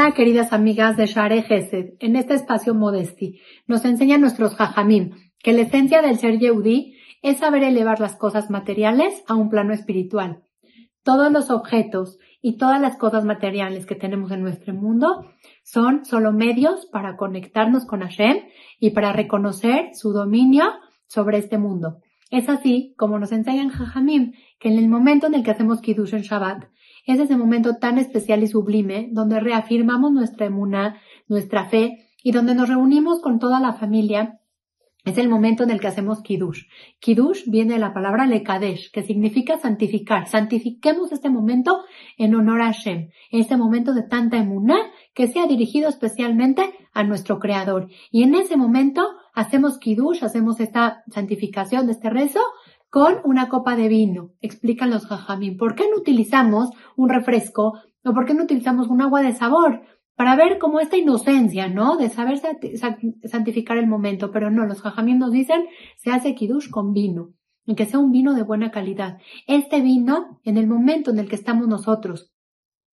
Hola, queridas amigas de Share Gesed. En este espacio Modesti nos enseñan nuestros jajamim que la esencia del ser Yehudi es saber elevar las cosas materiales a un plano espiritual. Todos los objetos y todas las cosas materiales que tenemos en nuestro mundo son solo medios para conectarnos con Hashem y para reconocer su dominio sobre este mundo. Es así como nos enseñan Jajamim que en el momento en el que hacemos Kiddush en Shabbat, es ese momento tan especial y sublime donde reafirmamos nuestra emuná, nuestra fe y donde nos reunimos con toda la familia. Es el momento en el que hacemos Kiddush. Kiddush viene de la palabra Lekadesh, que significa santificar. Santifiquemos este momento en honor a Hashem, este momento de tanta emuná que sea dirigido especialmente a nuestro Creador. Y en ese momento hacemos Kiddush, hacemos esta santificación este rezo con una copa de vino, explican los jajamín. ¿Por qué no utilizamos un refresco o por qué no utilizamos un agua de sabor? Para ver como esta inocencia, ¿no? De saber santificar el momento, pero no, los jajamín nos dicen, se hace kiddush con vino, y que sea un vino de buena calidad. Este vino, en el momento en el que estamos nosotros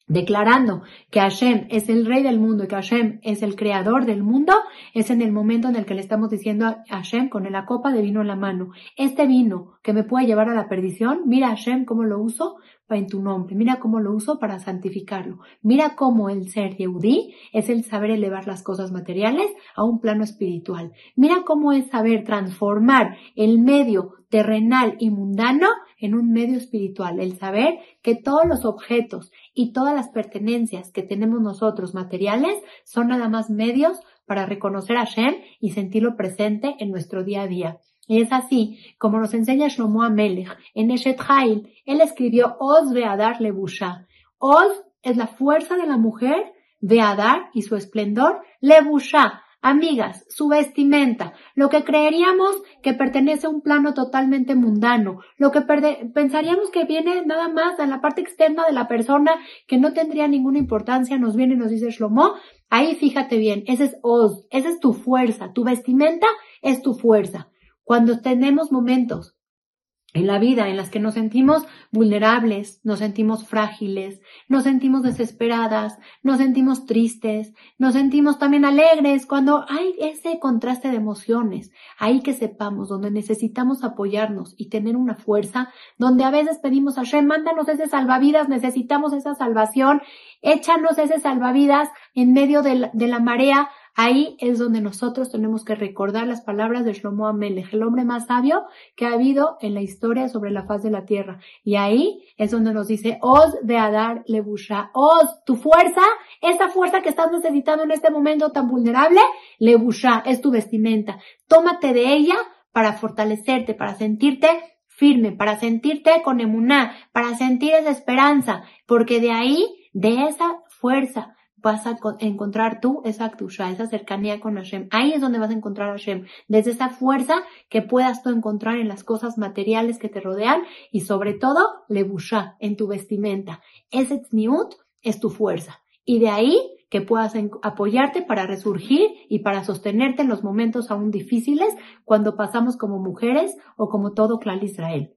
declarando que Hashem es el rey del mundo y que Hashem es el creador del mundo, es en el momento en el que le estamos diciendo a Hashem con la copa de vino en la mano, este vino que me puede llevar a la perdición, mira Hashem cómo lo uso en tu nombre, mira cómo lo uso para santificarlo, mira cómo el ser Yehudí es el saber elevar las cosas materiales a un plano espiritual, mira cómo es saber transformar el medio terrenal y mundano en un medio espiritual, el saber que todos los objetos y todas las pertenencias que tenemos nosotros materiales son nada más medios para reconocer a Shem y sentirlo presente en nuestro día a día. Y es así como nos enseña Shlomo Amelech en Eshet Hail. Él escribió Oz Veadar Lebusha. Oz es la fuerza de la mujer, Veadar y su esplendor, Lebusha Amigas, su vestimenta, lo que creeríamos que pertenece a un plano totalmente mundano, lo que pensaríamos que viene nada más en la parte externa de la persona que no tendría ninguna importancia, nos viene y nos dice Shlomo, ahí fíjate bien, ese es Oz, esa es tu fuerza, tu vestimenta es tu fuerza. Cuando tenemos momentos en la vida en las que nos sentimos vulnerables, nos sentimos frágiles, nos sentimos desesperadas, nos sentimos tristes, nos sentimos también alegres cuando hay ese contraste de emociones, ahí que sepamos donde necesitamos apoyarnos y tener una fuerza, donde a veces pedimos a Shem, mándanos ese salvavidas, necesitamos esa salvación, échanos ese salvavidas en medio de la, de la marea, Ahí es donde nosotros tenemos que recordar las palabras de Shlomo Amelech, el hombre más sabio que ha habido en la historia sobre la faz de la tierra. Y ahí es donde nos dice, Oz de Adar Lebusha, Oz, tu fuerza, esta fuerza que estás necesitando en este momento tan vulnerable, Lebusha, es tu vestimenta. Tómate de ella para fortalecerte, para sentirte firme, para sentirte con emuná, para sentir esa esperanza, porque de ahí, de esa fuerza, vas a encontrar tú esa aktusha, esa cercanía con Hashem. Ahí es donde vas a encontrar a Hashem, desde esa fuerza que puedas tú encontrar en las cosas materiales que te rodean y sobre todo, lebusha, en tu vestimenta. Ese tzniut es tu fuerza. Y de ahí que puedas apoyarte para resurgir y para sostenerte en los momentos aún difíciles cuando pasamos como mujeres o como todo clan Israel.